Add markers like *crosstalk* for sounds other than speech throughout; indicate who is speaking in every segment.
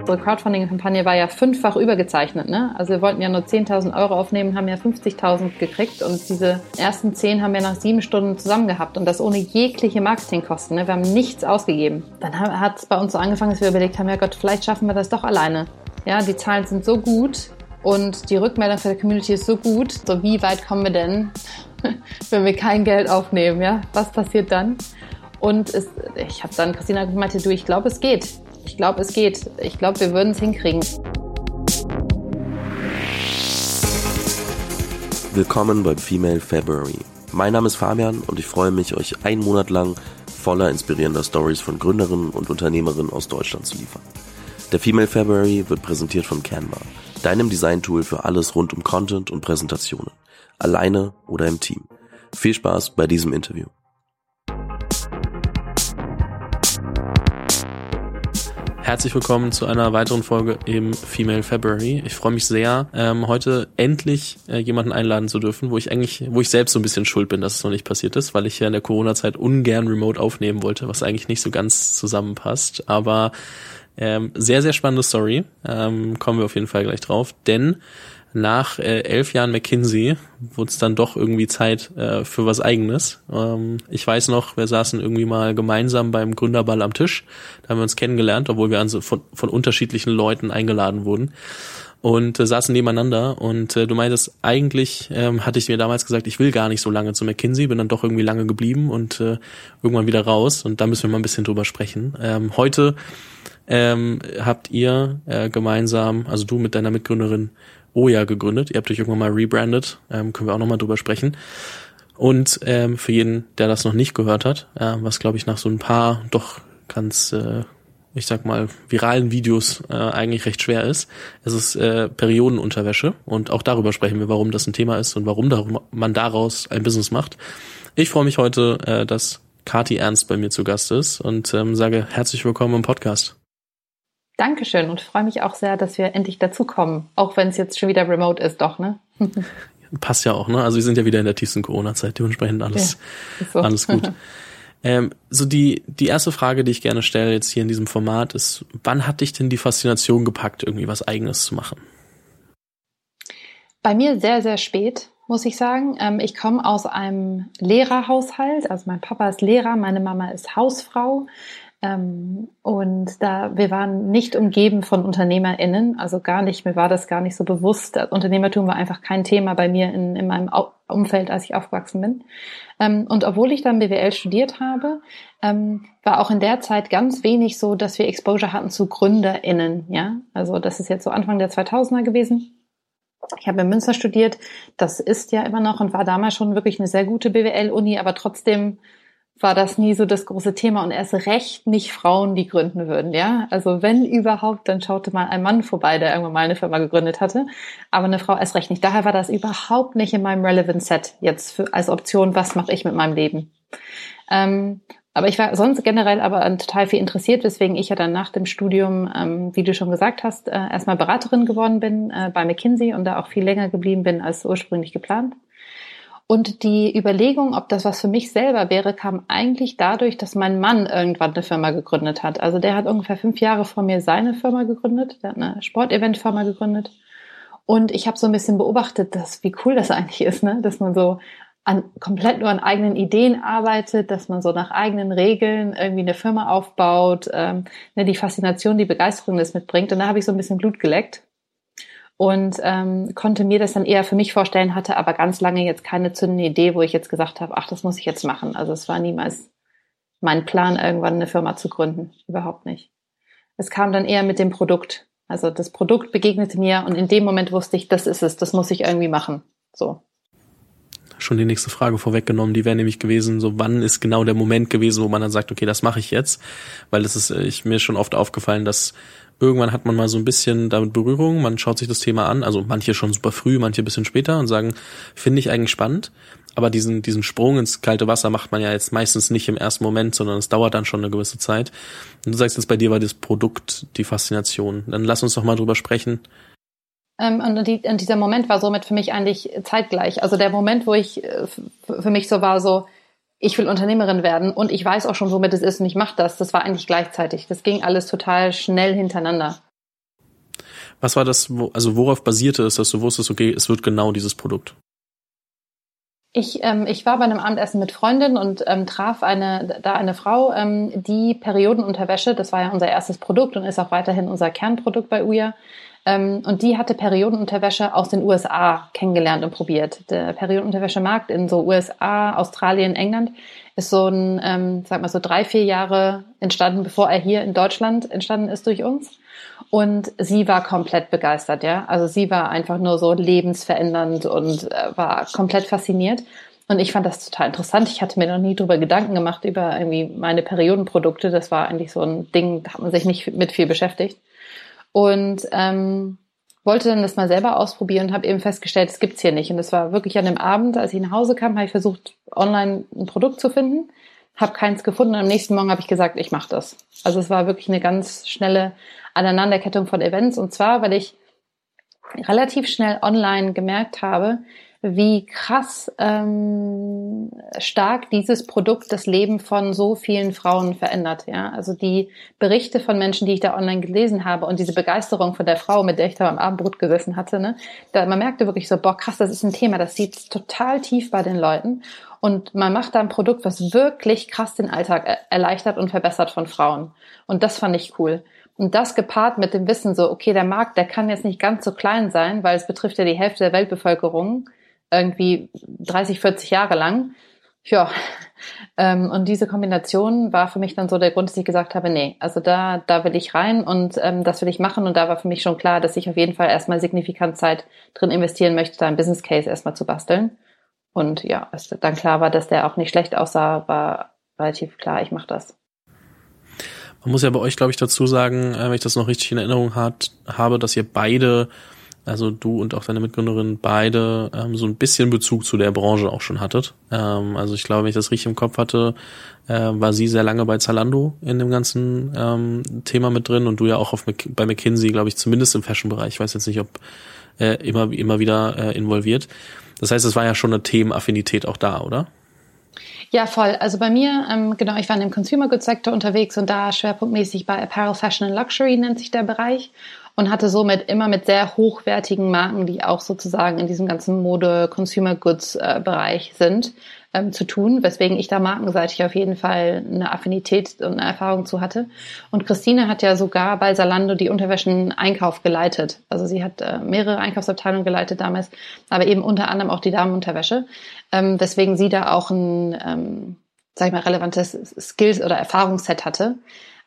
Speaker 1: Unsere Crowdfunding-Kampagne war ja fünffach übergezeichnet. Ne? Also wir wollten ja nur 10.000 Euro aufnehmen, haben ja 50.000 gekriegt und diese ersten 10 haben wir nach sieben Stunden zusammen gehabt und das ohne jegliche Marketingkosten. Ne? Wir haben nichts ausgegeben. Dann hat es bei uns so angefangen, dass wir überlegt haben, ja Gott, vielleicht schaffen wir das doch alleine. Ja, die Zahlen sind so gut und die Rückmeldung für die Community ist so gut. So wie weit kommen wir denn, *laughs* wenn wir kein Geld aufnehmen? Ja, was passiert dann? Und es, ich habe dann Christina gemeint, du, ich glaube, es geht. Ich glaube, es geht. Ich glaube, wir würden es hinkriegen.
Speaker 2: Willkommen beim Female February. Mein Name ist Fabian und ich freue mich, euch einen Monat lang voller inspirierender Stories von Gründerinnen und Unternehmerinnen aus Deutschland zu liefern. Der Female February wird präsentiert von Canva, deinem Design-Tool für alles rund um Content und Präsentationen, alleine oder im Team. Viel Spaß bei diesem Interview. Herzlich willkommen zu einer weiteren Folge im Female February. Ich freue mich sehr, ähm, heute endlich äh, jemanden einladen zu dürfen, wo ich eigentlich, wo ich selbst so ein bisschen schuld bin, dass es noch nicht passiert ist, weil ich ja in der Corona-Zeit ungern remote aufnehmen wollte, was eigentlich nicht so ganz zusammenpasst. Aber ähm, sehr, sehr spannende Story. Ähm, kommen wir auf jeden Fall gleich drauf. Denn nach äh, elf Jahren McKinsey wurde es dann doch irgendwie Zeit äh, für was Eigenes. Ähm, ich weiß noch, wir saßen irgendwie mal gemeinsam beim Gründerball am Tisch. Da haben wir uns kennengelernt, obwohl wir also von, von unterschiedlichen Leuten eingeladen wurden und äh, saßen nebeneinander und äh, du meintest, eigentlich ähm, hatte ich mir damals gesagt, ich will gar nicht so lange zu McKinsey, bin dann doch irgendwie lange geblieben und äh, irgendwann wieder raus und da müssen wir mal ein bisschen drüber sprechen. Ähm, heute ähm, habt ihr äh, gemeinsam, also du mit deiner Mitgründerin Oja gegründet. Ihr habt euch irgendwann mal rebrandet, ähm, können wir auch nochmal drüber sprechen. Und ähm, für jeden, der das noch nicht gehört hat, äh, was glaube ich nach so ein paar doch ganz, äh, ich sag mal, viralen Videos äh, eigentlich recht schwer ist, es ist äh, Periodenunterwäsche und auch darüber sprechen wir, warum das ein Thema ist und warum darum, man daraus ein Business macht. Ich freue mich heute, äh, dass Kati Ernst bei mir zu Gast ist und ähm, sage herzlich willkommen im Podcast.
Speaker 1: Dankeschön und freue mich auch sehr, dass wir endlich dazukommen, auch wenn es jetzt schon wieder remote ist, doch, ne? *laughs*
Speaker 2: Passt ja auch, ne? Also wir sind ja wieder in der tiefsten Corona-Zeit, dementsprechend alles, ja, so. alles gut. *laughs* ähm, so die, die erste Frage, die ich gerne stelle jetzt hier in diesem Format ist, wann hat dich denn die Faszination gepackt, irgendwie was Eigenes zu machen?
Speaker 1: Bei mir sehr, sehr spät, muss ich sagen. Ähm, ich komme aus einem Lehrerhaushalt, also mein Papa ist Lehrer, meine Mama ist Hausfrau. Ähm, und da, wir waren nicht umgeben von UnternehmerInnen, also gar nicht, mir war das gar nicht so bewusst. Unternehmertum war einfach kein Thema bei mir in, in meinem Umfeld, als ich aufgewachsen bin. Ähm, und obwohl ich dann BWL studiert habe, ähm, war auch in der Zeit ganz wenig so, dass wir Exposure hatten zu GründerInnen, ja. Also das ist jetzt so Anfang der 2000er gewesen. Ich habe in Münster studiert. Das ist ja immer noch und war damals schon wirklich eine sehr gute BWL-Uni, aber trotzdem war das nie so das große Thema und erst recht nicht Frauen, die gründen würden, ja. Also wenn überhaupt, dann schaute mal ein Mann vorbei, der irgendwann mal eine Firma gegründet hatte, aber eine Frau erst recht nicht. Daher war das überhaupt nicht in meinem Relevant Set jetzt für, als Option, was mache ich mit meinem Leben. Ähm, aber ich war sonst generell aber total viel interessiert, weswegen ich ja dann nach dem Studium, ähm, wie du schon gesagt hast, äh, erstmal Beraterin geworden bin äh, bei McKinsey und da auch viel länger geblieben bin als ursprünglich geplant. Und die Überlegung, ob das was für mich selber wäre, kam eigentlich dadurch, dass mein Mann irgendwann eine Firma gegründet hat. Also der hat ungefähr fünf Jahre vor mir seine Firma gegründet, der hat eine Sportevent-Firma gegründet. Und ich habe so ein bisschen beobachtet, dass wie cool das eigentlich ist, ne? dass man so an, komplett nur an eigenen Ideen arbeitet, dass man so nach eigenen Regeln irgendwie eine Firma aufbaut, ähm, ne, die Faszination, die Begeisterung das mitbringt. Und da habe ich so ein bisschen Blut geleckt und ähm, konnte mir das dann eher für mich vorstellen, hatte aber ganz lange jetzt keine zündende Idee, wo ich jetzt gesagt habe, ach, das muss ich jetzt machen. Also es war niemals mein Plan, irgendwann eine Firma zu gründen. Überhaupt nicht. Es kam dann eher mit dem Produkt. Also das Produkt begegnete mir und in dem Moment wusste ich, das ist es, das muss ich irgendwie machen. So.
Speaker 2: Schon die nächste Frage vorweggenommen, die wäre nämlich gewesen, so wann ist genau der Moment gewesen, wo man dann sagt, okay, das mache ich jetzt, weil es ist äh, ich, mir schon oft aufgefallen, dass Irgendwann hat man mal so ein bisschen damit Berührung, man schaut sich das Thema an, also manche schon super früh, manche bisschen später und sagen, finde ich eigentlich spannend. Aber diesen, diesen Sprung ins kalte Wasser macht man ja jetzt meistens nicht im ersten Moment, sondern es dauert dann schon eine gewisse Zeit. Und du sagst jetzt, bei dir war das Produkt die Faszination. Dann lass uns doch mal drüber sprechen.
Speaker 1: Ähm, und, die, und dieser Moment war somit für mich eigentlich zeitgleich. Also der Moment, wo ich äh, für mich so war, so, ich will Unternehmerin werden und ich weiß auch schon, womit es ist und ich mache das. Das war eigentlich gleichzeitig. Das ging alles total schnell hintereinander.
Speaker 2: Was war das, also worauf basierte es, dass du wusstest, okay, es wird genau dieses Produkt?
Speaker 1: Ich, ähm, ich war bei einem Abendessen mit Freundinnen und ähm, traf eine, da eine Frau, ähm, die Periodenunterwäsche, das war ja unser erstes Produkt und ist auch weiterhin unser Kernprodukt bei Uya, ähm, und die hatte Periodenunterwäsche aus den USA kennengelernt und probiert. Der Periodenunterwäschemarkt in so USA, Australien, England ist so ein, ähm, sag mal so drei, vier Jahre entstanden, bevor er hier in Deutschland entstanden ist durch uns. Und sie war komplett begeistert, ja. Also sie war einfach nur so lebensverändernd und äh, war komplett fasziniert. Und ich fand das total interessant. Ich hatte mir noch nie drüber Gedanken gemacht über irgendwie meine Periodenprodukte. Das war eigentlich so ein Ding, da hat man sich nicht mit viel beschäftigt. Und ähm, wollte dann das mal selber ausprobieren und habe eben festgestellt, es gibt's hier nicht. Und das war wirklich an dem Abend, als ich nach Hause kam, habe ich versucht, online ein Produkt zu finden, habe keins gefunden und am nächsten Morgen habe ich gesagt, ich mache das. Also es war wirklich eine ganz schnelle Aneinanderkettung von Events und zwar, weil ich relativ schnell online gemerkt habe, wie krass ähm, stark dieses Produkt das Leben von so vielen Frauen verändert. Ja, also die Berichte von Menschen, die ich da online gelesen habe und diese Begeisterung von der Frau, mit der ich da am Abendbrot gesessen hatte, ne, da man merkte wirklich so, boah, krass, das ist ein Thema, das sieht total tief bei den Leuten und man macht da ein Produkt, was wirklich krass den Alltag erleichtert und verbessert von Frauen. Und das fand ich cool. Und das gepaart mit dem Wissen so, okay, der Markt, der kann jetzt nicht ganz so klein sein, weil es betrifft ja die Hälfte der Weltbevölkerung irgendwie 30, 40 Jahre lang. Ja, ähm, und diese Kombination war für mich dann so der Grund, dass ich gesagt habe, nee, also da, da will ich rein und ähm, das will ich machen. Und da war für mich schon klar, dass ich auf jeden Fall erstmal signifikant Zeit drin investieren möchte, da ein Business Case erstmal zu basteln. Und ja, als dann klar war, dass der auch nicht schlecht aussah, war relativ klar, ich mache das.
Speaker 2: Man muss ja bei euch, glaube ich, dazu sagen, äh, wenn ich das noch richtig in Erinnerung hat, habe, dass ihr beide also du und auch deine Mitgründerin beide ähm, so ein bisschen Bezug zu der Branche auch schon hattet. Ähm, also ich glaube, wenn ich das richtig im Kopf hatte, äh, war sie sehr lange bei Zalando in dem ganzen ähm, Thema mit drin und du ja auch auf, bei McKinsey, glaube ich, zumindest im Fashion-Bereich. Ich weiß jetzt nicht, ob äh, immer, immer wieder äh, involviert. Das heißt, es war ja schon eine Themenaffinität auch da, oder?
Speaker 1: Ja, voll. Also bei mir, ähm, genau, ich war in dem Consumer Goods Sektor unterwegs und da schwerpunktmäßig bei Apparel, Fashion and Luxury nennt sich der Bereich und hatte somit immer mit sehr hochwertigen Marken, die auch sozusagen in diesem ganzen Mode-Consumer Goods-Bereich sind, ähm, zu tun, weswegen ich da markenseitig auf jeden Fall eine Affinität und eine Erfahrung zu hatte. Und Christine hat ja sogar bei Salando die Unterwäschen-Einkauf geleitet. Also sie hat äh, mehrere Einkaufsabteilungen geleitet damals, aber eben unter anderem auch die Damenunterwäsche, ähm, weswegen sie da auch ein, ähm, sag ich mal, relevantes Skills- oder Erfahrungsset hatte.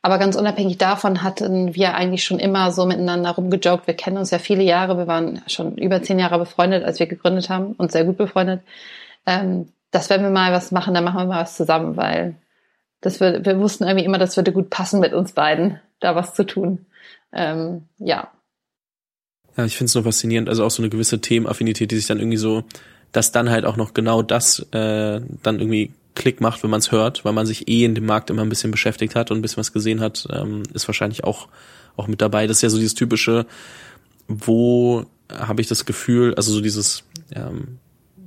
Speaker 1: Aber ganz unabhängig davon hatten wir eigentlich schon immer so miteinander rumgejoked. Wir kennen uns ja viele Jahre. Wir waren schon über zehn Jahre befreundet, als wir gegründet haben und sehr gut befreundet. Ähm, dass wenn wir mal was machen, dann machen wir mal was zusammen, weil das wir, wir wussten irgendwie immer, das würde gut passen mit uns beiden, da was zu tun. Ähm, ja.
Speaker 2: Ja, ich finde es nur faszinierend, also auch so eine gewisse Themenaffinität, die sich dann irgendwie so, dass dann halt auch noch genau das äh, dann irgendwie Klick macht, wenn man es hört, weil man sich eh in dem Markt immer ein bisschen beschäftigt hat und ein bisschen was gesehen hat, ähm, ist wahrscheinlich auch, auch mit dabei. Das ist ja so dieses typische, wo habe ich das Gefühl, also so dieses, ähm,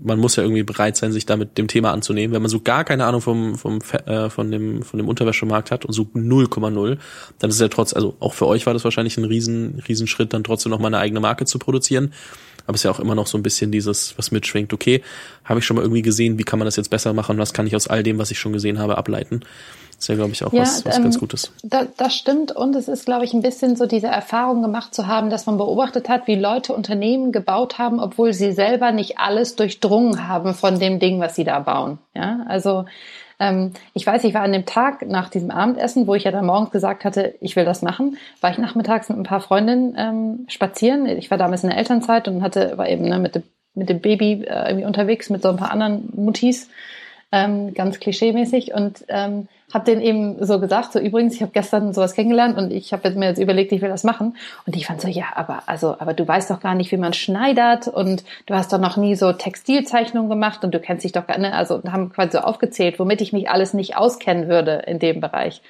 Speaker 2: man muss ja irgendwie bereit sein, sich damit dem Thema anzunehmen. Wenn man so gar keine Ahnung vom, vom äh, von dem von dem Unterwäschemarkt hat und so 0,0, dann ist ja trotz, also auch für euch war das wahrscheinlich ein riesen riesen dann trotzdem noch mal eine eigene Marke zu produzieren aber es ist ja auch immer noch so ein bisschen dieses, was mitschwingt, okay, habe ich schon mal irgendwie gesehen, wie kann man das jetzt besser machen, was kann ich aus all dem, was ich schon gesehen habe, ableiten. Das ist ja, glaube ich, auch ja, was, was ähm, ganz Gutes.
Speaker 1: Da, das stimmt und es ist, glaube ich, ein bisschen so diese Erfahrung gemacht zu haben, dass man beobachtet hat, wie Leute Unternehmen gebaut haben, obwohl sie selber nicht alles durchdrungen haben von dem Ding, was sie da bauen. Ja, also ähm, ich weiß, ich war an dem Tag nach diesem Abendessen, wo ich ja dann morgens gesagt hatte, ich will das machen, war ich nachmittags mit ein paar Freundinnen ähm, spazieren. Ich war damals in der Elternzeit und hatte, war eben ne, mit, dem, mit dem Baby äh, irgendwie unterwegs mit so ein paar anderen Mutis ähm, ganz klischeemäßig und ähm, habe den eben so gesagt, so übrigens, ich habe gestern sowas kennengelernt und ich habe mir jetzt überlegt, ich will das machen und ich fand so, ja, aber also, aber du weißt doch gar nicht, wie man schneidert und du hast doch noch nie so Textilzeichnungen gemacht und du kennst dich doch gar nicht, also haben quasi so aufgezählt, womit ich mich alles nicht auskennen würde in dem Bereich.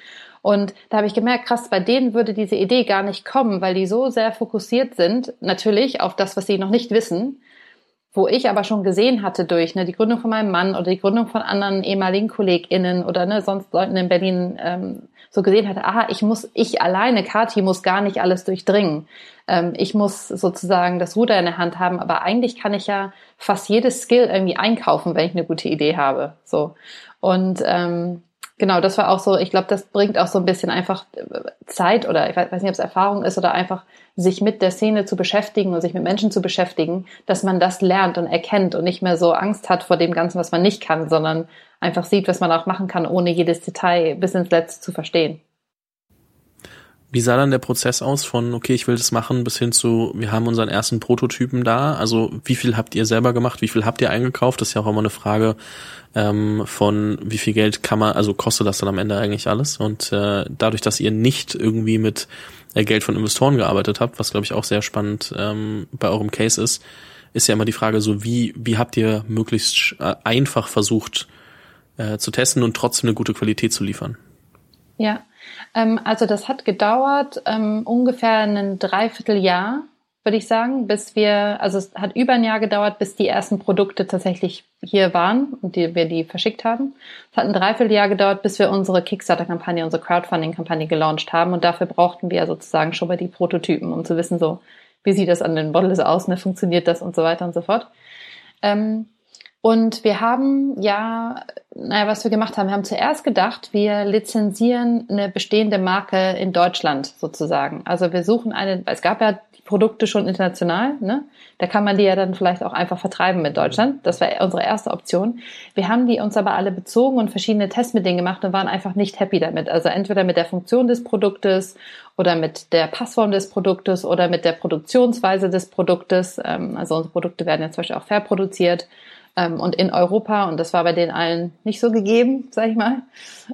Speaker 1: Und da habe ich gemerkt, krass, bei denen würde diese Idee gar nicht kommen, weil die so sehr fokussiert sind, natürlich auf das, was sie noch nicht wissen, wo ich aber schon gesehen hatte durch ne, die Gründung von meinem Mann oder die Gründung von anderen ehemaligen KollegInnen oder ne, sonst Leuten in Berlin ähm, so gesehen hatte, aha, ich muss, ich alleine, Kati, muss gar nicht alles durchdringen. Ähm, ich muss sozusagen das Ruder in der Hand haben, aber eigentlich kann ich ja fast jedes Skill irgendwie einkaufen, wenn ich eine gute Idee habe. So. Und ähm, genau, das war auch so, ich glaube, das bringt auch so ein bisschen einfach äh, Zeit oder ich weiß nicht, ob es Erfahrung ist oder einfach sich mit der Szene zu beschäftigen und sich mit Menschen zu beschäftigen, dass man das lernt und erkennt und nicht mehr so Angst hat vor dem Ganzen, was man nicht kann, sondern einfach sieht, was man auch machen kann, ohne jedes Detail bis ins Letzte zu verstehen.
Speaker 2: Wie sah dann der Prozess aus von, okay, ich will das machen, bis hin zu, wir haben unseren ersten Prototypen da? Also wie viel habt ihr selber gemacht? Wie viel habt ihr eingekauft? Das ist ja auch immer eine Frage ähm, von, wie viel Geld kann man, also kostet das dann am Ende eigentlich alles? Und äh, dadurch, dass ihr nicht irgendwie mit äh, Geld von Investoren gearbeitet habt, was glaube ich auch sehr spannend ähm, bei eurem Case ist, ist ja immer die Frage so, wie, wie habt ihr möglichst äh, einfach versucht äh, zu testen und trotzdem eine gute Qualität zu liefern?
Speaker 1: Ja, also das hat gedauert ähm, ungefähr ein Dreivierteljahr, würde ich sagen, bis wir, also es hat über ein Jahr gedauert, bis die ersten Produkte tatsächlich hier waren und die, wir die verschickt haben. Es hat ein Dreivierteljahr gedauert, bis wir unsere Kickstarter-Kampagne, unsere Crowdfunding-Kampagne gelauncht haben und dafür brauchten wir sozusagen schon mal die Prototypen, um zu wissen, so, wie sieht das an den Bottles aus, ne, funktioniert das und so weiter und so fort. Ähm, und wir haben ja, naja, was wir gemacht haben, wir haben zuerst gedacht, wir lizenzieren eine bestehende Marke in Deutschland sozusagen. Also wir suchen eine, es gab ja Produkte schon international, ne? Da kann man die ja dann vielleicht auch einfach vertreiben mit Deutschland. Das war unsere erste Option. Wir haben die uns aber alle bezogen und verschiedene Tests mit denen gemacht und waren einfach nicht happy damit. Also entweder mit der Funktion des Produktes oder mit der Passform des Produktes oder mit der Produktionsweise des Produktes. Ähm, also unsere Produkte werden ja zum Beispiel auch fair produziert ähm, und in Europa. Und das war bei den allen nicht so gegeben, sag ich mal.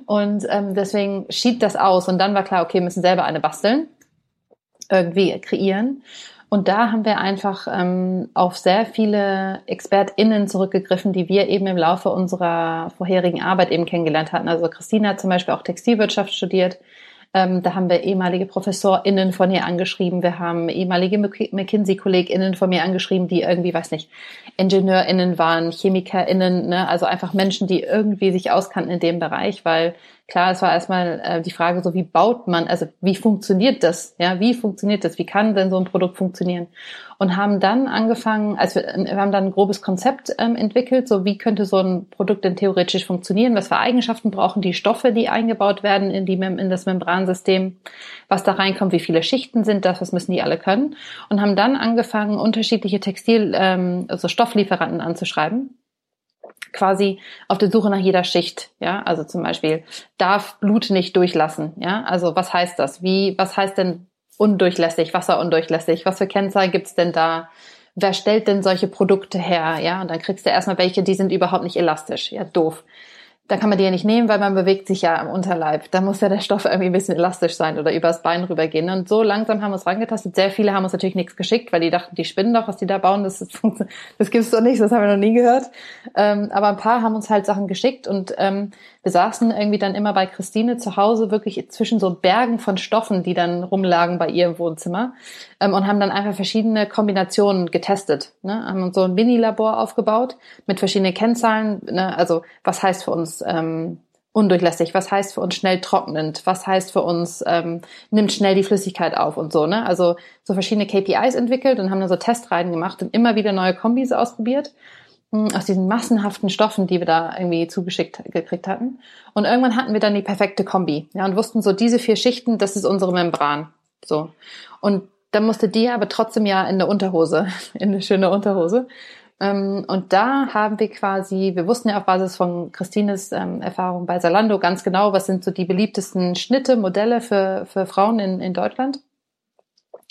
Speaker 1: Und ähm, deswegen schied das aus. Und dann war klar, okay, müssen selber eine basteln, irgendwie kreieren. Und da haben wir einfach ähm, auf sehr viele ExpertInnen zurückgegriffen, die wir eben im Laufe unserer vorherigen Arbeit eben kennengelernt hatten. Also Christina hat zum Beispiel auch Textilwirtschaft studiert. Ähm, da haben wir ehemalige ProfessorInnen von ihr angeschrieben. Wir haben ehemalige McKinsey-KollegInnen von mir angeschrieben, die irgendwie, weiß nicht, IngenieurInnen waren, ChemikerInnen, ne? also einfach Menschen, die irgendwie sich auskannten in dem Bereich, weil klar, es war erstmal äh, die Frage so, wie baut man, also wie funktioniert das? Ja, wie funktioniert das? Wie kann denn so ein Produkt funktionieren? Und haben dann angefangen, also wir, wir haben dann ein grobes Konzept ähm, entwickelt, so wie könnte so ein Produkt denn theoretisch funktionieren? Was für Eigenschaften brauchen die Stoffe, die eingebaut werden in, die, in das Membransystem? Was da reinkommt? Wie viele Schichten sind das? Was müssen die alle können? Und haben dann angefangen, unterschiedliche Textil, ähm, also Stofflieferanten anzuschreiben quasi auf der Suche nach jeder Schicht, ja, also zum Beispiel darf Blut nicht durchlassen, ja, also was heißt das? Wie, was heißt denn undurchlässig, wasserundurchlässig? Was für Kennzahlen gibt's denn da? Wer stellt denn solche Produkte her, ja? Und dann kriegst du erstmal welche, die sind überhaupt nicht elastisch, ja, doof da kann man die ja nicht nehmen, weil man bewegt sich ja am Unterleib. Da muss ja der Stoff irgendwie ein bisschen elastisch sein oder übers Bein rübergehen. Und so langsam haben wir uns rangetastet. Sehr viele haben uns natürlich nichts geschickt, weil die dachten, die spinnen doch, was die da bauen, das, das, *laughs* das gibt's doch nicht, das haben wir noch nie gehört. Ähm, aber ein paar haben uns halt Sachen geschickt und ähm, wir saßen irgendwie dann immer bei Christine zu Hause wirklich zwischen so Bergen von Stoffen, die dann rumlagen bei ihr im Wohnzimmer ähm, und haben dann einfach verschiedene Kombinationen getestet. Ne? Haben so ein Mini-Labor aufgebaut mit verschiedenen Kennzahlen. Ne? Also was heißt für uns ähm, undurchlässig, was heißt für uns schnell trocknend, was heißt für uns ähm, nimmt schnell die Flüssigkeit auf und so. Ne? Also so verschiedene KPIs entwickelt und haben dann so Testreihen gemacht und immer wieder neue Kombis ausprobiert aus diesen massenhaften Stoffen, die wir da irgendwie zugeschickt gekriegt hatten. Und irgendwann hatten wir dann die perfekte Kombi, ja, und wussten so, diese vier Schichten, das ist unsere Membran, so. Und dann musste die aber trotzdem ja in eine Unterhose, *laughs* in eine schöne Unterhose. Ähm, und da haben wir quasi, wir wussten ja auf Basis von Christines ähm, Erfahrung bei Salando ganz genau, was sind so die beliebtesten Schnitte, Modelle für, für Frauen in, in Deutschland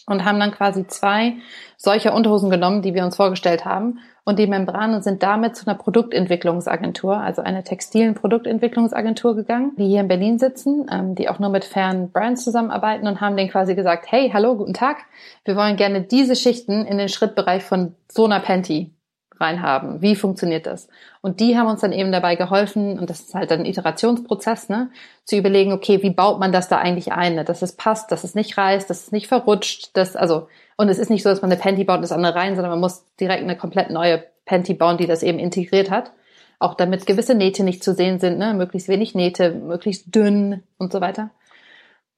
Speaker 1: und haben dann quasi zwei solcher Unterhosen genommen, die wir uns vorgestellt haben. Und die Membranen sind damit zu einer Produktentwicklungsagentur, also einer textilen Produktentwicklungsagentur gegangen, die hier in Berlin sitzen, ähm, die auch nur mit fairen Brands zusammenarbeiten und haben denen quasi gesagt, hey, hallo, guten Tag, wir wollen gerne diese Schichten in den Schrittbereich von so einer Panty reinhaben. Wie funktioniert das? Und die haben uns dann eben dabei geholfen, und das ist halt ein Iterationsprozess, ne, zu überlegen, okay, wie baut man das da eigentlich ein, ne? dass es passt, dass es nicht reißt, dass es nicht verrutscht, dass, also, und es ist nicht so, dass man eine Panty baut und das andere rein, sondern man muss direkt eine komplett neue Panty bauen, die das eben integriert hat. Auch damit gewisse Nähte nicht zu sehen sind, ne? möglichst wenig Nähte, möglichst dünn und so weiter.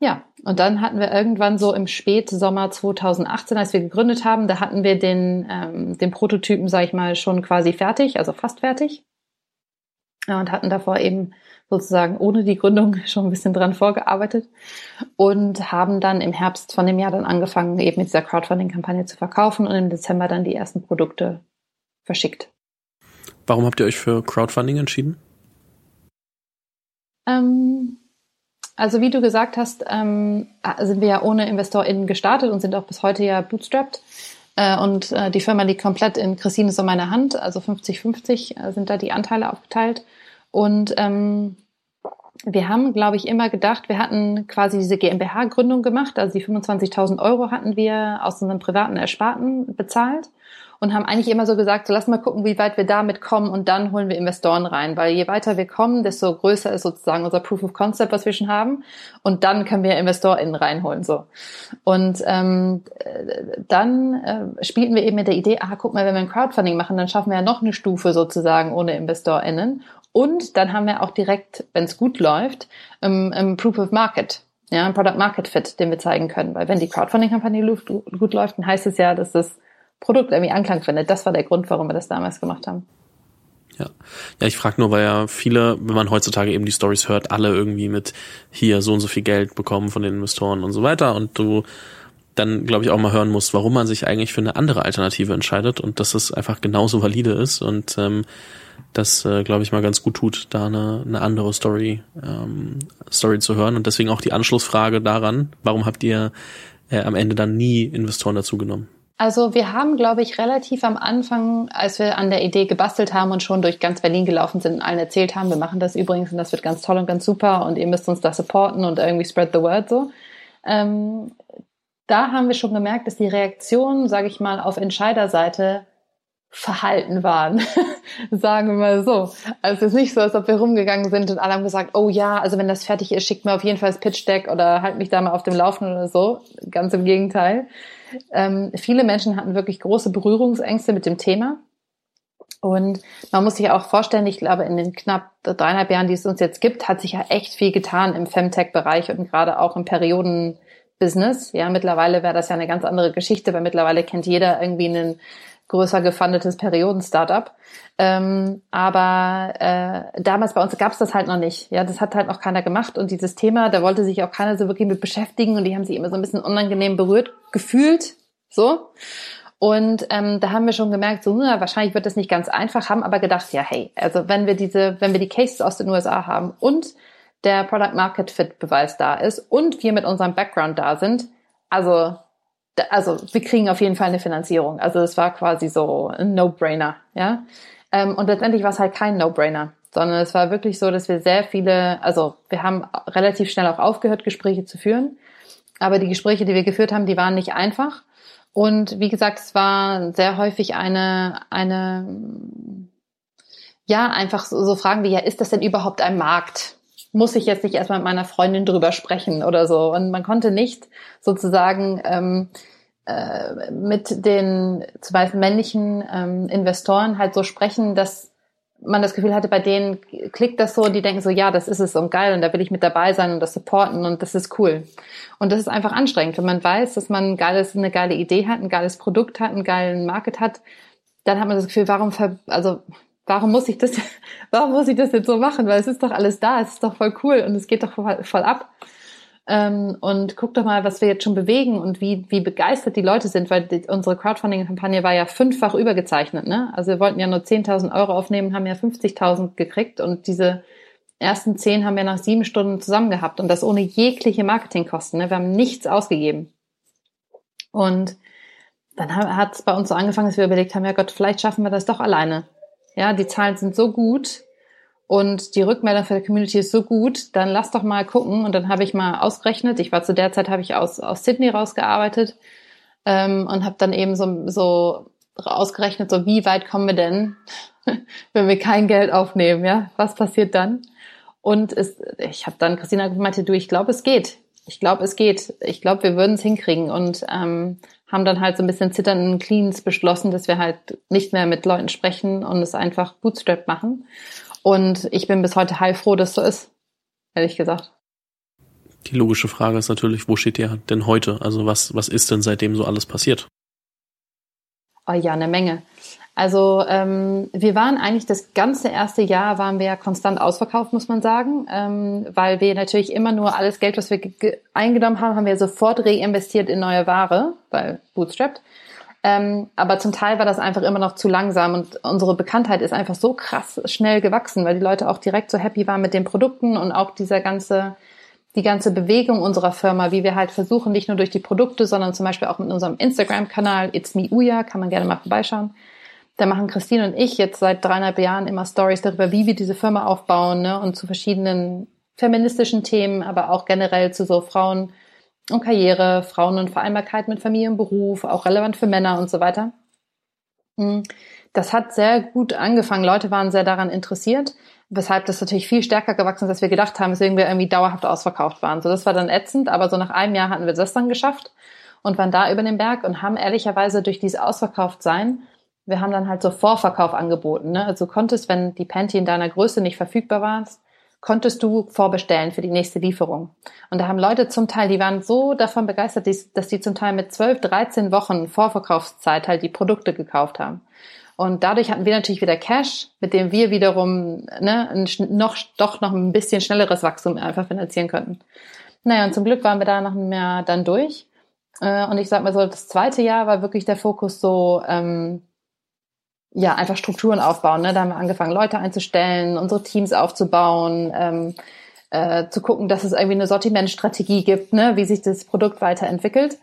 Speaker 1: Ja, und dann hatten wir irgendwann so im Spätsommer 2018, als wir gegründet haben, da hatten wir den, ähm, den Prototypen, sage ich mal, schon quasi fertig, also fast fertig. Und hatten davor eben sozusagen ohne die Gründung *laughs* schon ein bisschen dran vorgearbeitet und haben dann im Herbst von dem Jahr dann angefangen, eben mit dieser Crowdfunding-Kampagne zu verkaufen und im Dezember dann die ersten Produkte verschickt.
Speaker 2: Warum habt ihr euch für Crowdfunding entschieden?
Speaker 1: Ähm, also wie du gesagt hast, ähm, sind wir ja ohne InvestorInnen gestartet und sind auch bis heute ja bootstrapped. Äh, und äh, die Firma liegt komplett in Christines und meiner Hand, also 50-50 äh, sind da die Anteile aufgeteilt. Und ähm, wir haben, glaube ich, immer gedacht, wir hatten quasi diese GmbH-Gründung gemacht, also die 25.000 Euro hatten wir aus unseren privaten Ersparten bezahlt und haben eigentlich immer so gesagt, so lass mal gucken, wie weit wir damit kommen und dann holen wir Investoren rein, weil je weiter wir kommen, desto größer ist sozusagen unser Proof of Concept, was wir schon haben. Und dann können wir InvestorInnen reinholen so. Und ähm, dann äh, spielten wir eben mit der Idee, ah, guck mal, wenn wir ein Crowdfunding machen, dann schaffen wir ja noch eine Stufe sozusagen ohne InvestorInnen und dann haben wir auch direkt, wenn es gut läuft, ähm, ähm, Proof of Market, ja, ein Product Market Fit, den wir zeigen können. Weil wenn die Crowdfunding-Kampagne gut läuft, dann heißt es ja, dass das Produkt irgendwie Anklang findet. Das war der Grund, warum wir das damals gemacht haben.
Speaker 2: Ja, ja, ich frage nur, weil ja viele, wenn man heutzutage eben die Stories hört, alle irgendwie mit hier so und so viel Geld bekommen von den Investoren und so weiter und du dann, glaube ich, auch mal hören musst, warum man sich eigentlich für eine andere Alternative entscheidet und dass es einfach genauso valide ist und ähm, das, äh, glaube ich, mal ganz gut tut, da eine, eine andere Story, ähm, Story zu hören. Und deswegen auch die Anschlussfrage daran, warum habt ihr äh, am Ende dann nie Investoren dazu genommen?
Speaker 1: Also wir haben, glaube ich, relativ am Anfang, als wir an der Idee gebastelt haben und schon durch ganz Berlin gelaufen sind und allen erzählt haben, wir machen das übrigens und das wird ganz toll und ganz super und ihr müsst uns da supporten und irgendwie spread the word so. Ähm, da haben wir schon gemerkt, dass die Reaktion, sage ich mal, auf Entscheiderseite verhalten waren, *laughs* sagen wir mal so. Also es ist nicht so, als ob wir rumgegangen sind und alle haben gesagt, oh ja, also wenn das fertig ist, schickt mir auf jeden Fall das Pitch Deck oder halt mich da mal auf dem Laufenden oder so. Ganz im Gegenteil. Ähm, viele Menschen hatten wirklich große Berührungsängste mit dem Thema. Und man muss sich auch vorstellen, ich glaube, in den knapp dreieinhalb Jahren, die es uns jetzt gibt, hat sich ja echt viel getan im Femtech-Bereich und gerade auch im Perioden-Business. Ja, mittlerweile wäre das ja eine ganz andere Geschichte, weil mittlerweile kennt jeder irgendwie einen größer gefundetes Perioden-Startup. Ähm, aber äh, damals bei uns gab es das halt noch nicht. Ja, das hat halt noch keiner gemacht und dieses Thema, da wollte sich auch keiner so wirklich mit beschäftigen und die haben sich immer so ein bisschen unangenehm berührt gefühlt. So. Und ähm, da haben wir schon gemerkt, so na, wahrscheinlich wird das nicht ganz einfach, haben aber gedacht, ja, hey, also wenn wir diese, wenn wir die Cases aus den USA haben und der Product Market Fit Beweis da ist und wir mit unserem Background da sind, also also wir kriegen auf jeden Fall eine Finanzierung. Also es war quasi so ein No-Brainer, ja. Ähm, und letztendlich war es halt kein No-Brainer, sondern es war wirklich so, dass wir sehr viele, also wir haben relativ schnell auch aufgehört, Gespräche zu führen. Aber die Gespräche, die wir geführt haben, die waren nicht einfach. Und wie gesagt, es war sehr häufig eine, eine, ja, einfach so, so Fragen wie, ja, ist das denn überhaupt ein Markt? Muss ich jetzt nicht erstmal mit meiner Freundin drüber sprechen oder so. Und man konnte nicht sozusagen ähm, äh, mit den zum Beispiel männlichen ähm, Investoren halt so sprechen, dass man das Gefühl hatte, bei denen klickt das so und die denken so, ja, das ist es und geil und da will ich mit dabei sein und das supporten und das ist cool. Und das ist einfach anstrengend. Wenn man weiß, dass man ein geiles, eine geile Idee hat, ein geiles Produkt hat, einen geilen Market hat, dann hat man das Gefühl, warum, ver also warum muss ich das, *laughs* warum muss ich das jetzt so machen? Weil es ist doch alles da, es ist doch voll cool und es geht doch voll, voll ab. Ähm, und guck doch mal, was wir jetzt schon bewegen und wie, wie begeistert die Leute sind, weil die, unsere Crowdfunding-Kampagne war ja fünffach übergezeichnet. Ne? Also wir wollten ja nur 10.000 Euro aufnehmen, haben ja 50.000 gekriegt und diese ersten zehn haben wir nach sieben Stunden zusammen gehabt und das ohne jegliche Marketingkosten. Ne? Wir haben nichts ausgegeben. Und dann hat es bei uns so angefangen, dass wir überlegt haben, ja Gott, vielleicht schaffen wir das doch alleine. Ja, die Zahlen sind so gut und die Rückmeldung für die Community ist so gut, dann lass doch mal gucken. Und dann habe ich mal ausgerechnet. Ich war zu der Zeit, habe ich aus, aus Sydney rausgearbeitet ähm, und habe dann eben so, so ausgerechnet, so wie weit kommen wir denn, *laughs* wenn wir kein Geld aufnehmen, ja? Was passiert dann? Und es, ich habe dann Christina gemeint, du, ich glaube, es geht. ich glaube, es geht. Ich glaube, wir würden es hinkriegen und ähm, haben dann halt so ein bisschen zitternden Cleans beschlossen, dass wir halt nicht mehr mit Leuten sprechen und es einfach Bootstrap machen. Und ich bin bis heute heilfroh, dass so ist, ehrlich gesagt.
Speaker 2: Die logische Frage ist natürlich, wo steht ihr denn heute? Also was, was ist denn seitdem so alles passiert?
Speaker 1: Oh ja, eine Menge. Also ähm, wir waren eigentlich das ganze erste Jahr waren wir konstant ausverkauft, muss man sagen, ähm, weil wir natürlich immer nur alles Geld, was wir eingenommen haben, haben wir sofort reinvestiert in neue Ware, weil Bootstrapped. Ähm, aber zum Teil war das einfach immer noch zu langsam und unsere Bekanntheit ist einfach so krass schnell gewachsen, weil die Leute auch direkt so happy waren mit den Produkten und auch dieser ganze die ganze Bewegung unserer Firma, wie wir halt versuchen, nicht nur durch die Produkte, sondern zum Beispiel auch mit unserem Instagram-Kanal It's Me Uya, kann man gerne mal vorbeischauen. Da machen Christine und ich jetzt seit dreieinhalb Jahren immer Stories darüber, wie wir diese Firma aufbauen ne? und zu verschiedenen feministischen Themen, aber auch generell zu so Frauen und Karriere, Frauen und Vereinbarkeit mit Familie und Beruf, auch relevant für Männer und so weiter. Hm. Das hat sehr gut angefangen. Leute waren sehr daran interessiert weshalb das natürlich viel stärker gewachsen ist, als wir gedacht haben, weswegen wir irgendwie dauerhaft ausverkauft waren. So, das war dann ätzend, aber so nach einem Jahr hatten wir das dann geschafft und waren da über den Berg und haben ehrlicherweise durch dieses Ausverkauftsein, wir haben dann halt so Vorverkauf angeboten. Ne? Also konntest, wenn die Panty in deiner Größe nicht verfügbar war, konntest du vorbestellen für die nächste Lieferung. Und da haben Leute zum Teil, die waren so davon begeistert, dass die zum Teil mit 12, 13 Wochen Vorverkaufszeit halt die Produkte gekauft haben. Und dadurch hatten wir natürlich wieder Cash, mit dem wir wiederum ne, ein, noch, doch noch ein bisschen schnelleres Wachstum einfach finanzieren könnten. Naja, und zum Glück waren wir da noch mehr dann durch. Äh, und ich sag mal so, das zweite Jahr war wirklich der Fokus so, ähm, ja, einfach Strukturen aufbauen. Ne? Da haben wir angefangen, Leute einzustellen, unsere Teams aufzubauen, ähm, äh, zu gucken, dass es irgendwie eine Sortimentstrategie gibt, ne? wie sich das Produkt weiterentwickelt.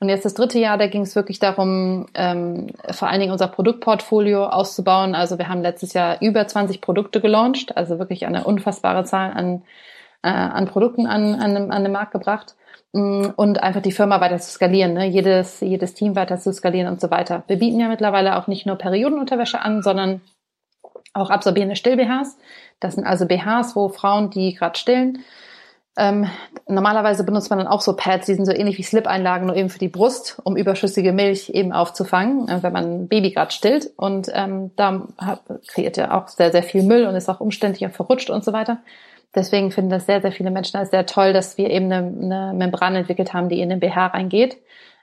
Speaker 1: Und jetzt das dritte Jahr, da ging es wirklich darum, ähm, vor allen Dingen unser Produktportfolio auszubauen. Also wir haben letztes Jahr über 20 Produkte gelauncht, also wirklich eine unfassbare Zahl an, äh, an Produkten an, an, an den Markt gebracht mm, und einfach die Firma weiter zu skalieren, ne? jedes, jedes Team weiter zu skalieren und so weiter. Wir bieten ja mittlerweile auch nicht nur Periodenunterwäsche an, sondern auch absorbierende Still-BHs. Das sind also BHs, wo Frauen, die gerade stillen, ähm, normalerweise benutzt man dann auch so Pads, die sind so ähnlich wie Slip-Einlagen, nur eben für die Brust, um überschüssige Milch eben aufzufangen, äh, wenn man ein Baby gerade stillt. Und ähm, da kreiert ja auch sehr, sehr viel Müll und ist auch umständlich und verrutscht und so weiter. Deswegen finden das sehr, sehr viele Menschen als sehr toll, dass wir eben eine, eine Membran entwickelt haben, die in den BH reingeht,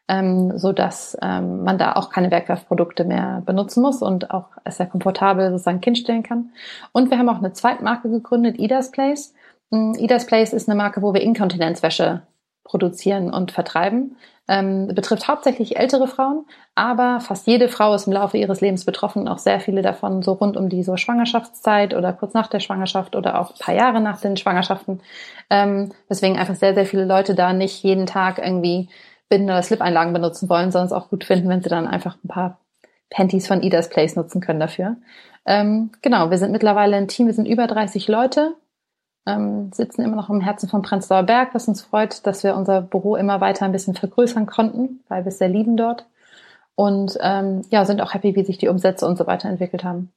Speaker 1: ähm, so dass ähm, man da auch keine Werkwerfprodukte mehr benutzen muss und auch sehr komfortabel sozusagen Kind stillen kann. Und wir haben auch eine Zweitmarke gegründet, Ida's Place Ida's Place ist eine Marke, wo wir Inkontinenzwäsche produzieren und vertreiben. Ähm, betrifft hauptsächlich ältere Frauen, aber fast jede Frau ist im Laufe ihres Lebens betroffen, auch sehr viele davon so rund um die so Schwangerschaftszeit oder kurz nach der Schwangerschaft oder auch ein paar Jahre nach den Schwangerschaften. Ähm, deswegen einfach sehr, sehr viele Leute da nicht jeden Tag irgendwie Binden- oder Slip-Einlagen benutzen wollen, sondern es auch gut finden, wenn sie dann einfach ein paar Panties von Ida's Place nutzen können dafür. Ähm, genau, wir sind mittlerweile ein Team, wir sind über 30 Leute ähm, sitzen immer noch im Herzen von Prenzlauer Berg, was uns freut, dass wir unser Büro immer weiter ein bisschen vergrößern konnten, weil wir es sehr lieben dort. Und ähm, ja, sind auch happy, wie sich die Umsätze und so weiter entwickelt haben.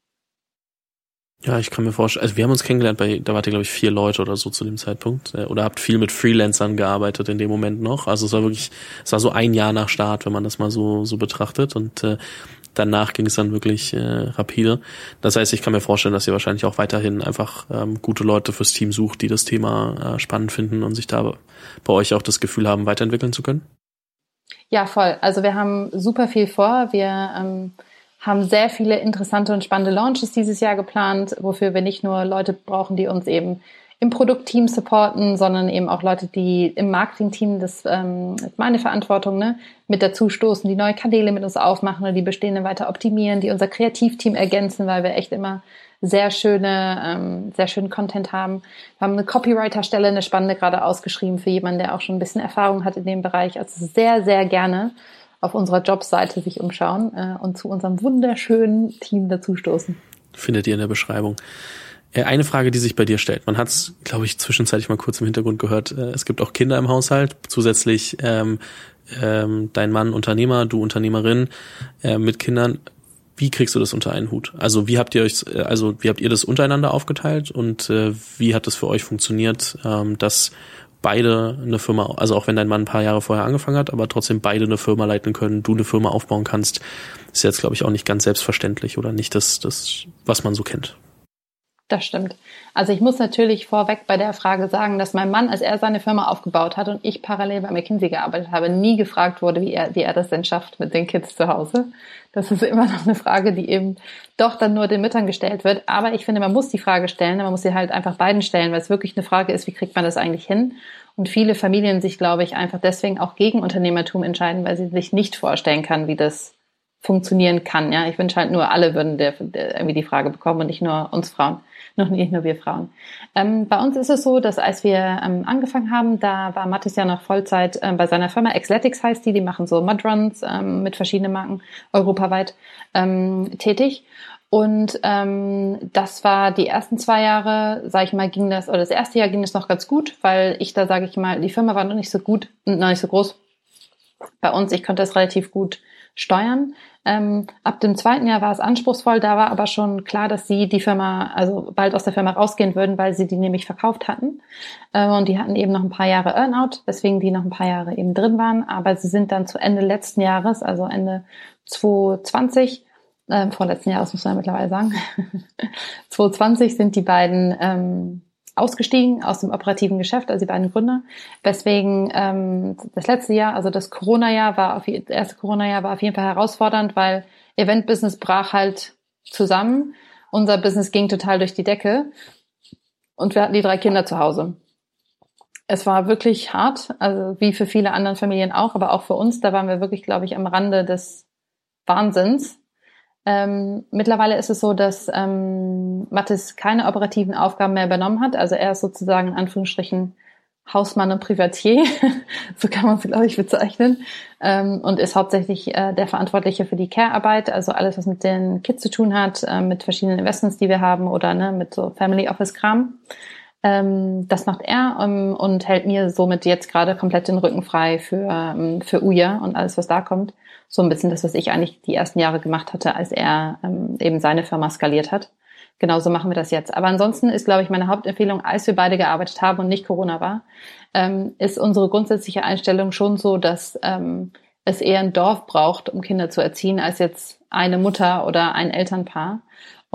Speaker 2: Ja, ich kann mir vorstellen, also wir haben uns kennengelernt, bei, da wart ihr, glaube ich, vier Leute oder so zu dem Zeitpunkt. Äh, oder habt viel mit Freelancern gearbeitet in dem Moment noch. Also es war wirklich, es war so ein Jahr nach Start, wenn man das mal so, so betrachtet. Und äh, danach ging es dann wirklich äh, rapide. Das heißt, ich kann mir vorstellen, dass ihr wahrscheinlich auch weiterhin einfach ähm, gute Leute fürs Team sucht, die das Thema äh, spannend finden und sich da bei euch auch das Gefühl haben, weiterentwickeln zu können.
Speaker 1: Ja, voll. Also wir haben super viel vor. Wir ähm, haben sehr viele interessante und spannende Launches dieses Jahr geplant, wofür wir nicht nur Leute brauchen, die uns eben im Produktteam supporten, sondern eben auch Leute, die im Marketingteam, das ähm, ist meine Verantwortung, ne, mit dazu stoßen, die neue Kanäle mit uns aufmachen oder die bestehenden weiter optimieren, die unser Kreativteam ergänzen, weil wir echt immer sehr schöne, ähm, sehr schönen Content haben. Wir haben eine Copywriter-Stelle, eine spannende gerade ausgeschrieben für jemanden, der auch schon ein bisschen Erfahrung hat in dem Bereich. Also sehr, sehr gerne auf unserer Jobseite sich umschauen äh, und zu unserem wunderschönen Team dazustoßen.
Speaker 2: Findet ihr in der Beschreibung. Äh, eine Frage, die sich bei dir stellt. Man hat es, glaube ich, zwischenzeitlich mal kurz im Hintergrund gehört. Äh, es gibt auch Kinder im Haushalt. Zusätzlich ähm, ähm, dein Mann Unternehmer, du Unternehmerin äh, mit Kindern. Wie kriegst du das unter einen Hut? Also wie habt ihr euch, äh, also wie habt ihr das untereinander aufgeteilt und äh, wie hat das für euch funktioniert, ähm, das beide eine Firma, also auch wenn dein Mann ein paar Jahre vorher angefangen hat, aber trotzdem beide eine Firma leiten können, du eine Firma aufbauen kannst, ist jetzt, glaube ich, auch nicht ganz selbstverständlich oder nicht das, das, was man so kennt.
Speaker 1: Das stimmt. Also ich muss natürlich vorweg bei der Frage sagen, dass mein Mann, als er seine Firma aufgebaut hat und ich parallel bei McKinsey gearbeitet habe, nie gefragt wurde, wie er, wie er das denn schafft mit den Kids zu Hause. Das ist immer noch eine Frage, die eben doch dann nur den Müttern gestellt wird. Aber ich finde, man muss die Frage stellen, man muss sie halt einfach beiden stellen, weil es wirklich eine Frage ist, wie kriegt man das eigentlich hin? Und viele Familien sich, glaube ich, einfach deswegen auch gegen Unternehmertum entscheiden, weil sie sich nicht vorstellen kann, wie das funktionieren kann. Ja, ich wünsche halt nur, alle würden der, der irgendwie die Frage bekommen und nicht nur uns Frauen *laughs* noch nicht nur wir Frauen. Ähm, bei uns ist es so, dass als wir ähm, angefangen haben, da war Mathis ja noch Vollzeit ähm, bei seiner Firma Xletics heißt die, die machen so Mudruns ähm, mit verschiedenen Marken europaweit ähm, tätig. Und ähm, das war die ersten zwei Jahre, sage ich mal, ging das, oder das erste Jahr ging es noch ganz gut, weil ich da, sage ich mal, die Firma war noch nicht so gut, noch nicht so groß. Bei uns, ich konnte das relativ gut steuern. Ähm, ab dem zweiten Jahr war es anspruchsvoll, da war aber schon klar, dass sie die Firma, also bald aus der Firma rausgehen würden, weil sie die nämlich verkauft hatten. Äh, und die hatten eben noch ein paar Jahre Earnout, weswegen die noch ein paar Jahre eben drin waren. Aber sie sind dann zu Ende letzten Jahres, also Ende 2020, äh, vorletzten Jahres muss man ja mittlerweile sagen, *laughs* 2020 sind die beiden ähm, ausgestiegen aus dem operativen Geschäft, also die beiden Gründer. Weswegen ähm, das letzte Jahr, also das Corona-Jahr war auf, das erste Corona-Jahr war auf jeden Fall herausfordernd, weil Event-Business brach halt zusammen. Unser Business ging total durch die Decke und wir hatten die drei Kinder zu Hause. Es war wirklich hart, also wie für viele anderen Familien auch, aber auch für uns. Da waren wir wirklich, glaube ich, am Rande des Wahnsinns. Ähm, mittlerweile ist es so, dass ähm, Mathis keine operativen Aufgaben mehr übernommen hat. Also er ist sozusagen in Anführungsstrichen Hausmann und Privatier, *laughs* so kann man es, glaube ich, bezeichnen, ähm, und ist hauptsächlich äh, der Verantwortliche für die Care-Arbeit, also alles, was mit den Kids zu tun hat, äh, mit verschiedenen Investments, die wir haben oder ne, mit so Family Office-Kram. Ähm, das macht er ähm, und hält mir somit jetzt gerade komplett den Rücken frei für, ähm, für Uja und alles, was da kommt so ein bisschen das, was ich eigentlich die ersten Jahre gemacht hatte, als er ähm, eben seine Firma skaliert hat. Genauso machen wir das jetzt. Aber ansonsten ist, glaube ich, meine Hauptempfehlung, als wir beide gearbeitet haben und nicht Corona war, ähm, ist unsere grundsätzliche Einstellung schon so, dass ähm, es eher ein Dorf braucht, um Kinder zu erziehen, als jetzt eine Mutter oder ein Elternpaar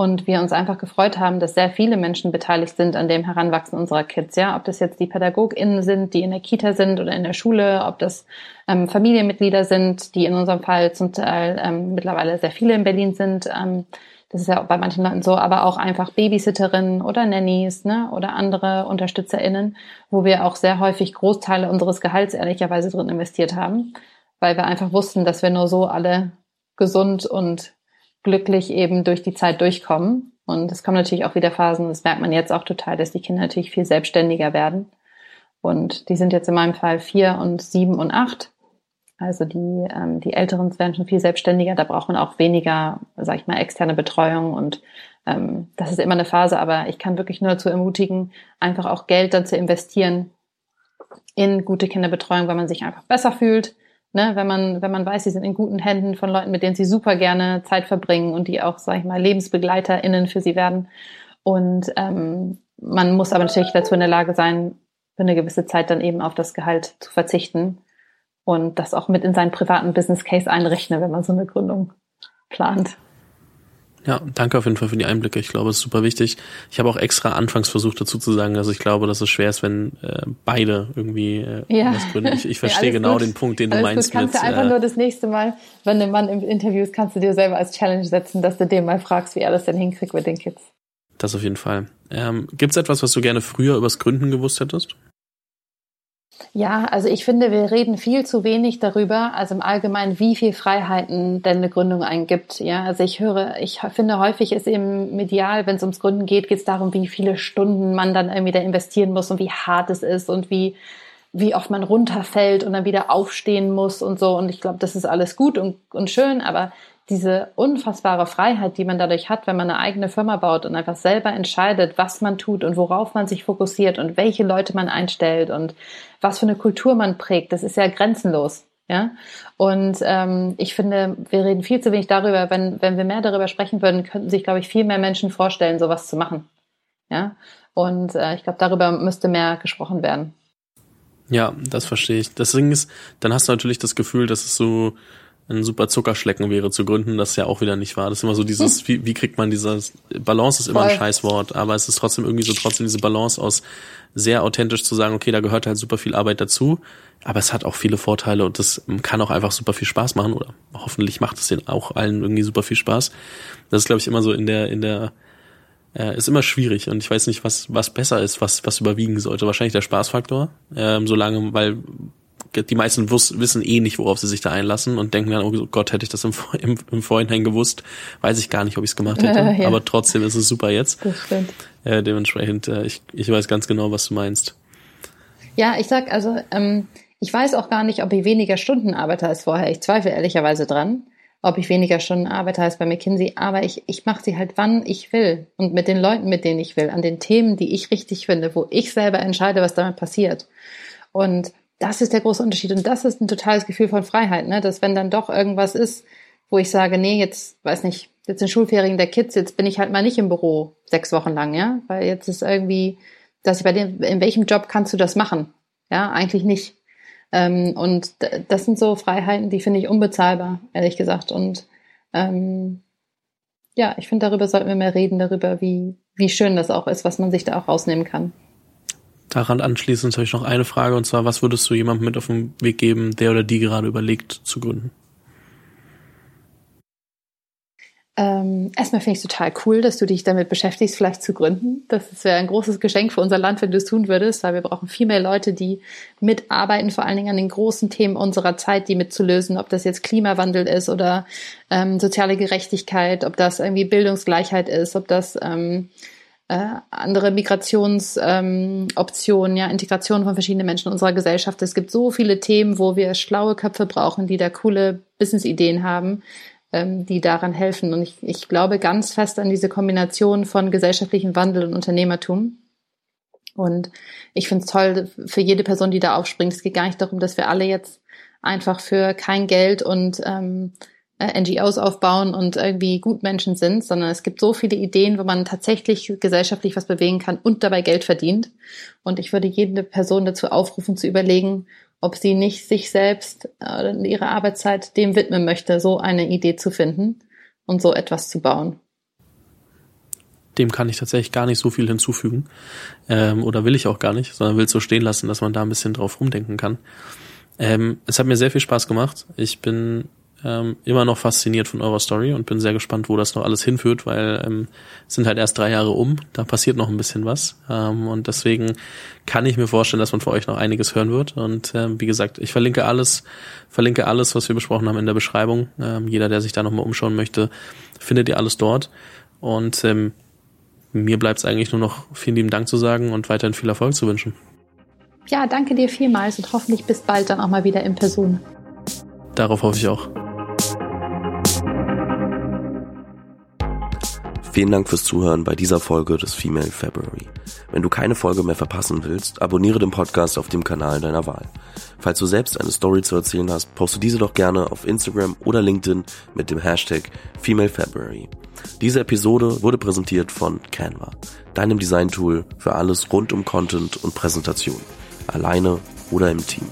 Speaker 1: und wir uns einfach gefreut haben, dass sehr viele Menschen beteiligt sind an dem Heranwachsen unserer Kids. Ja, ob das jetzt die PädagogInnen sind, die in der Kita sind oder in der Schule, ob das ähm, Familienmitglieder sind, die in unserem Fall zum Teil ähm, mittlerweile sehr viele in Berlin sind. Ähm, das ist ja bei manchen Leuten so, aber auch einfach Babysitterinnen oder Nannies ne, oder andere UnterstützerInnen, wo wir auch sehr häufig Großteile unseres Gehalts ehrlicherweise drin investiert haben, weil wir einfach wussten, dass wir nur so alle gesund und glücklich eben durch die Zeit durchkommen. Und es kommen natürlich auch wieder Phasen, das merkt man jetzt auch total, dass die Kinder natürlich viel selbstständiger werden. Und die sind jetzt in meinem Fall vier und sieben und acht. Also die, ähm, die Älteren werden schon viel selbstständiger, da braucht man auch weniger, sag ich mal, externe Betreuung und ähm, das ist immer eine Phase, aber ich kann wirklich nur dazu ermutigen, einfach auch Geld dann zu investieren in gute Kinderbetreuung, weil man sich einfach besser fühlt, Ne, wenn man, wenn man weiß, sie sind in guten Händen von Leuten, mit denen sie super gerne Zeit verbringen und die auch, sag ich mal, LebensbegleiterInnen für sie werden. Und ähm, man muss aber natürlich dazu in der Lage sein, für eine gewisse Zeit dann eben auf das Gehalt zu verzichten und das auch mit in seinen privaten Business Case einrechnen, wenn man so eine Gründung plant.
Speaker 2: Ja, danke auf jeden Fall für die Einblicke. Ich glaube, es ist super wichtig. Ich habe auch extra anfangs versucht dazu zu sagen, dass ich glaube, dass es schwer ist, wenn äh, beide irgendwie äh,
Speaker 1: ja.
Speaker 2: was gründen. Ich, ich verstehe ja, genau gut. den Punkt, den alles du meinst.
Speaker 1: Du kannst
Speaker 2: mit,
Speaker 1: du einfach äh, nur das nächste Mal, wenn ein Mann im Interview ist, kannst du dir selber als Challenge setzen, dass du dem mal fragst, wie er das denn hinkriegt mit den Kids.
Speaker 2: Das auf jeden Fall. Ähm, Gibt es etwas, was du gerne früher übers Gründen gewusst hättest?
Speaker 1: Ja, also ich finde, wir reden viel zu wenig darüber, also im Allgemeinen, wie viel Freiheiten denn eine Gründung eingibt. Ja, also ich höre, ich finde häufig ist eben medial, wenn es ums Gründen geht, geht es darum, wie viele Stunden man dann irgendwie da investieren muss und wie hart es ist und wie wie oft man runterfällt und dann wieder aufstehen muss und so. Und ich glaube, das ist alles gut und, und schön, aber diese unfassbare Freiheit, die man dadurch hat, wenn man eine eigene Firma baut und einfach selber entscheidet, was man tut und worauf man sich fokussiert und welche Leute man einstellt und was für eine Kultur man prägt, das ist ja grenzenlos. Ja, und ähm, ich finde, wir reden viel zu wenig darüber. Wenn, wenn wir mehr darüber sprechen würden, könnten sich, glaube ich, viel mehr Menschen vorstellen, sowas zu machen. Ja, und äh, ich glaube, darüber müsste mehr gesprochen werden.
Speaker 2: Ja, das verstehe ich. Ding ist, dann hast du natürlich das Gefühl, dass es so ein super Zuckerschlecken wäre zu gründen, das ja auch wieder nicht wahr. Das ist immer so dieses, hm. wie, wie kriegt man dieses, Balance ist immer Voll. ein Scheißwort, aber es ist trotzdem irgendwie so trotzdem diese Balance aus sehr authentisch zu sagen, okay, da gehört halt super viel Arbeit dazu, aber es hat auch viele Vorteile und das kann auch einfach super viel Spaß machen oder hoffentlich macht es den auch allen irgendwie super viel Spaß. Das ist, glaube ich, immer so in der, in der, äh, ist immer schwierig und ich weiß nicht, was, was besser ist, was, was überwiegen sollte. Wahrscheinlich der Spaßfaktor, ähm, solange, weil die meisten wuss, wissen eh nicht, worauf sie sich da einlassen und denken dann, oh Gott, hätte ich das im, *laughs* im, im Vorhinein gewusst, weiß ich gar nicht, ob ich es gemacht hätte. *laughs* ja. Aber trotzdem ist es super jetzt. Das stimmt. Äh, dementsprechend, äh, ich, ich weiß ganz genau, was du meinst.
Speaker 1: Ja, ich sag also, ähm, ich weiß auch gar nicht, ob ich weniger Stunden arbeite als vorher. Ich zweifle ehrlicherweise dran ob ich weniger Stunden arbeite als bei McKinsey, aber ich, ich mache sie halt, wann ich will und mit den Leuten, mit denen ich will, an den Themen, die ich richtig finde, wo ich selber entscheide, was damit passiert. Und das ist der große Unterschied und das ist ein totales Gefühl von Freiheit, ne? dass wenn dann doch irgendwas ist, wo ich sage, nee, jetzt, weiß nicht, jetzt in Schulferien der Kids, jetzt bin ich halt mal nicht im Büro sechs Wochen lang, ja, weil jetzt ist irgendwie, dass ich bei dem, in welchem Job kannst du das machen? Ja, eigentlich nicht. Ähm, und das sind so Freiheiten, die finde ich unbezahlbar, ehrlich gesagt. Und ähm, ja, ich finde, darüber sollten wir mehr reden, darüber, wie, wie schön das auch ist, was man sich da auch rausnehmen kann.
Speaker 2: Daran anschließend habe ich noch eine Frage, und zwar, was würdest du jemandem mit auf den Weg geben, der oder die gerade überlegt zu gründen?
Speaker 1: Ähm, erstmal finde ich es total cool, dass du dich damit beschäftigst, vielleicht zu gründen. Das wäre ein großes Geschenk für unser Land, wenn du es tun würdest, weil wir brauchen viel mehr Leute, die mitarbeiten, vor allen Dingen an den großen Themen unserer Zeit, die mitzulösen, ob das jetzt Klimawandel ist oder ähm, soziale Gerechtigkeit, ob das irgendwie Bildungsgleichheit ist, ob das ähm, äh, andere Migrationsoptionen, ähm, ja, Integration von verschiedenen Menschen in unserer Gesellschaft. Es gibt so viele Themen, wo wir schlaue Köpfe brauchen, die da coole Business-Ideen haben, ähm, die daran helfen. Und ich, ich glaube ganz fest an diese Kombination von gesellschaftlichem Wandel und Unternehmertum. Und ich finde es toll für jede Person, die da aufspringt. Es geht gar nicht darum, dass wir alle jetzt einfach für kein Geld und ähm, äh, NGOs aufbauen und irgendwie Gutmenschen sind, sondern es gibt so viele Ideen, wo man tatsächlich gesellschaftlich was bewegen kann und dabei Geld verdient. Und ich würde jede Person dazu aufrufen, zu überlegen, ob sie nicht sich selbst äh, ihre Arbeitszeit dem widmen möchte, so eine Idee zu finden und so etwas zu bauen.
Speaker 2: Dem kann ich tatsächlich gar nicht so viel hinzufügen. Ähm, oder will ich auch gar nicht, sondern will es so stehen lassen, dass man da ein bisschen drauf rumdenken kann. Ähm, es hat mir sehr viel Spaß gemacht. Ich bin ähm, immer noch fasziniert von eurer Story und bin sehr gespannt, wo das noch alles hinführt, weil ähm, es sind halt erst drei Jahre um, da passiert noch ein bisschen was ähm, und deswegen kann ich mir vorstellen, dass man für euch noch einiges hören wird und ähm, wie gesagt, ich verlinke alles, verlinke alles, was wir besprochen haben in der Beschreibung. Ähm, jeder, der sich da nochmal umschauen möchte, findet ihr alles dort und ähm, mir bleibt es eigentlich nur noch vielen lieben Dank zu sagen und weiterhin viel Erfolg zu wünschen.
Speaker 1: Ja, danke dir vielmals und hoffentlich bis bald dann auch mal wieder in Person.
Speaker 2: Darauf hoffe ich auch.
Speaker 3: Vielen Dank fürs Zuhören bei dieser Folge des Female February. Wenn du keine Folge mehr verpassen willst, abonniere den Podcast auf dem Kanal deiner Wahl. Falls du selbst eine Story zu erzählen hast, poste diese doch gerne auf Instagram oder LinkedIn mit dem Hashtag Female February. Diese Episode wurde präsentiert von Canva, deinem Design-Tool für alles rund um Content und Präsentation, alleine oder im Team.